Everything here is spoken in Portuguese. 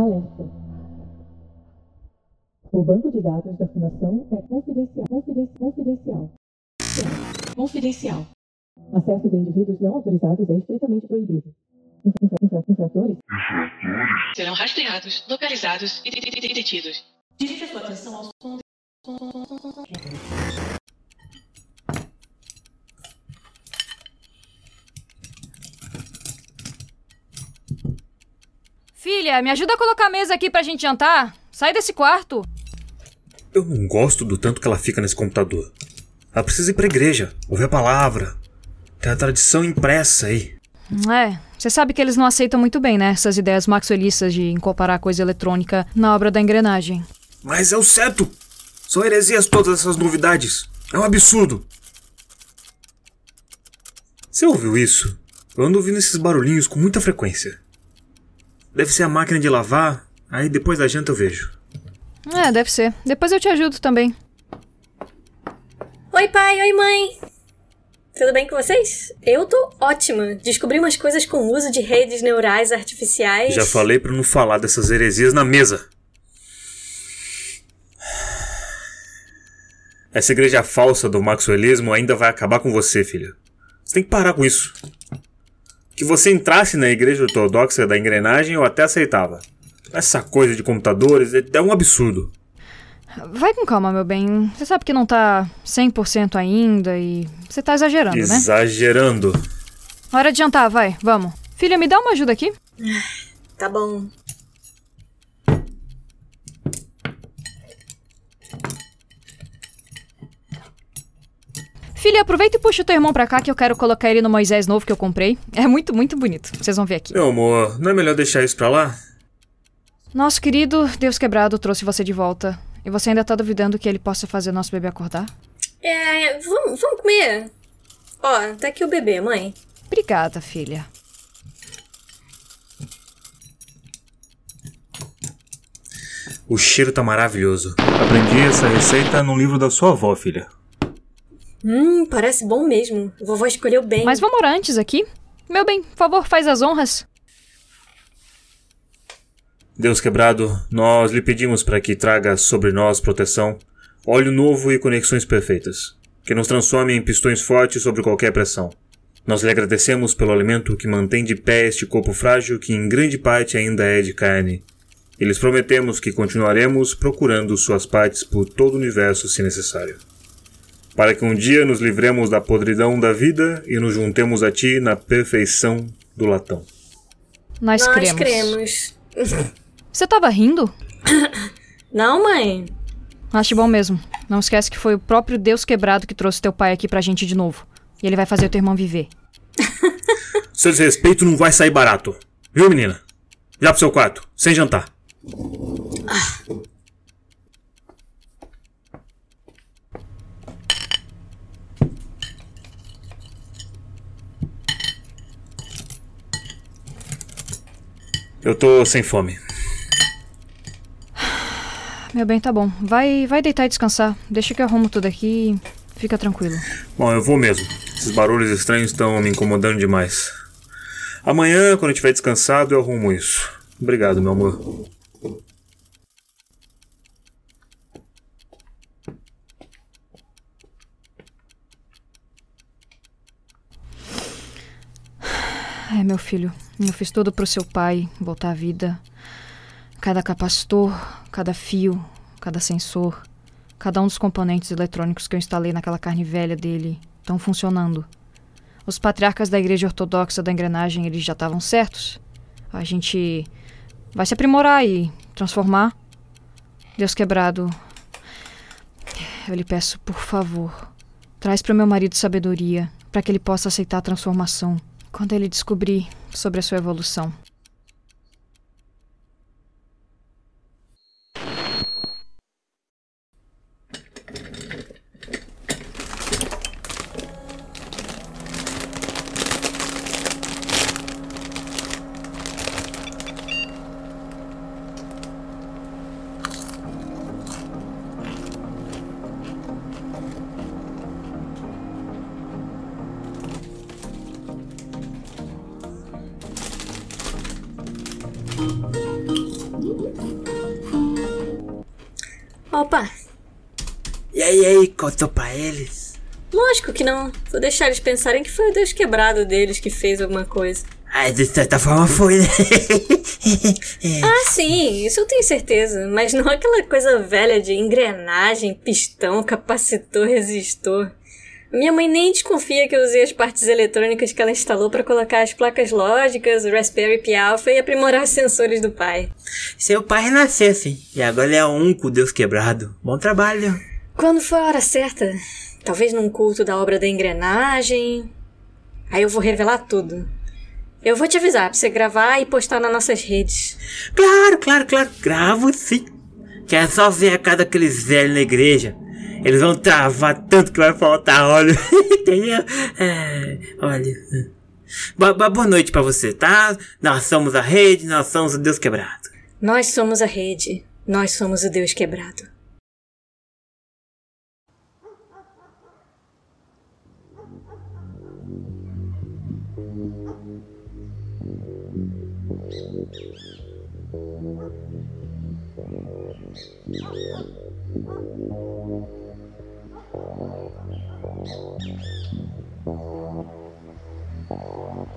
Alerta. O banco de dados da Fundação é confidencial. Confidencial. Confidencial. Acesso de indivíduos não autorizados é estritamente proibido. Infra- infra- infratores serão rastreados, localizados e, e- e- e detidos. Dirija sua atenção ao som. Filha, me ajuda a colocar a mesa aqui pra gente jantar. Sai desse quarto. Eu não gosto do tanto que ela fica nesse computador. Ela precisa ir pra igreja, ouvir a palavra. Tem a tradição impressa aí. É, você sabe que eles não aceitam muito bem, né? Essas ideias maxwellistas de incorporar coisa eletrônica na obra da engrenagem. Mas é o certo! São heresias todas essas novidades. É um absurdo. Você ouviu isso? Eu ando ouvindo esses barulhinhos com muita frequência. Deve ser a máquina de lavar, aí depois da janta eu vejo. É, deve ser. Depois eu te ajudo também. Oi, pai, oi, mãe. Tudo bem com vocês? Eu tô ótima. Descobri umas coisas com o uso de redes neurais artificiais. Já falei pra não falar dessas heresias na mesa. Essa igreja falsa do maxwellismo ainda vai acabar com você, filha. Você tem que parar com isso. Que você entrasse na igreja ortodoxa da engrenagem eu até aceitava. Essa coisa de computadores é é um absurdo. Vai com calma, meu bem. Você sabe que não tá 100% ainda e você tá exagerando, né? Exagerando. Hora de jantar, vai, vamos. Filha, me dá uma ajuda aqui. Tá bom. Filha, aproveita e puxa o teu irmão pra cá que eu quero colocar ele no Moisés novo que eu comprei. É muito, muito bonito. Vocês vão ver aqui. Meu amor, não é melhor deixar isso pra lá? Nosso querido Deus quebrado trouxe você de volta. E você ainda tá duvidando que ele possa fazer nosso bebê acordar? É, vamos, vamos comer. Ó, tá aqui o bebê, mãe. Obrigada, filha. O cheiro tá maravilhoso. Aprendi essa receita num livro da sua avó, filha. Hum, parece bom mesmo. Vovó escolheu bem. Mas vamos orar antes aqui? Meu bem, por favor, faz as honras. Deus quebrado, nós lhe pedimos para que traga sobre nós proteção, óleo novo e conexões perfeitas, que nos transforme em pistões fortes sobre qualquer pressão. Nós lhe agradecemos pelo alimento que mantém de pé este corpo frágil que em grande parte ainda é de carne. E lhes prometemos que continuaremos procurando suas partes por todo o universo se necessário. Para que um dia nos livremos da podridão da vida e nos juntemos a ti na perfeição do latão. Nós, Nós cremos. cremos. Você tava rindo? Não, mãe. Acho bom mesmo. Não esquece que foi o próprio Deus quebrado que trouxe teu pai aqui pra gente de novo. E ele vai fazer o teu irmão viver. Seu desrespeito não vai sair barato. Viu, menina? Já pro seu quarto, sem jantar. Eu tô sem fome. Meu bem, tá bom. Vai, vai deitar e descansar. Deixa que eu arrumo tudo aqui e fica tranquilo. Bom, eu vou mesmo. Esses barulhos estranhos estão me incomodando demais. Amanhã, quando eu estiver descansado, eu arrumo isso. Obrigado, meu amor. É, meu filho, eu fiz tudo pro seu pai voltar à vida. Cada capacitor, cada fio, cada sensor, cada um dos componentes eletrônicos que eu instalei naquela carne velha dele estão funcionando. Os patriarcas da igreja ortodoxa da engrenagem, eles já estavam certos. A gente vai se aprimorar e transformar. Deus quebrado, eu lhe peço, por favor, traz para meu marido sabedoria, para que ele possa aceitar a transformação quando ele descobrir sobre a sua evolução. Opa, E aí, e aí, contou pra eles? lógico que não. Vou deixar eles pensarem que foi o Deus quebrado deles que fez alguma coisa. Ah, de certa forma foi, né? Ah, sim, isso eu tenho certeza. Mas não aquela coisa velha de engrenagem, pistão, capacitor, resistor. Minha mãe nem desconfia que eu usei as partes eletrônicas que ela instalou para colocar as placas lógicas, o Raspberry Pi Alpha e aprimorar os sensores do pai. Seu pai renasceu, sim. E agora ele é um com Deus quebrado. Bom trabalho. Quando for a hora certa, talvez num culto da obra da engrenagem, aí eu vou revelar tudo. Eu vou te avisar pra você gravar e postar nas nossas redes. Claro, claro, claro. Gravo sim. Que é só ver a cara daqueles velhos na igreja. Eles vão travar tanto que vai faltar óleo. Entendeu? É, óleo. Boa, boa noite para você, tá? Nós somos a rede, nós somos o Deus quebrado. Nós somos a rede, nós somos o Deus quebrado. Thank you.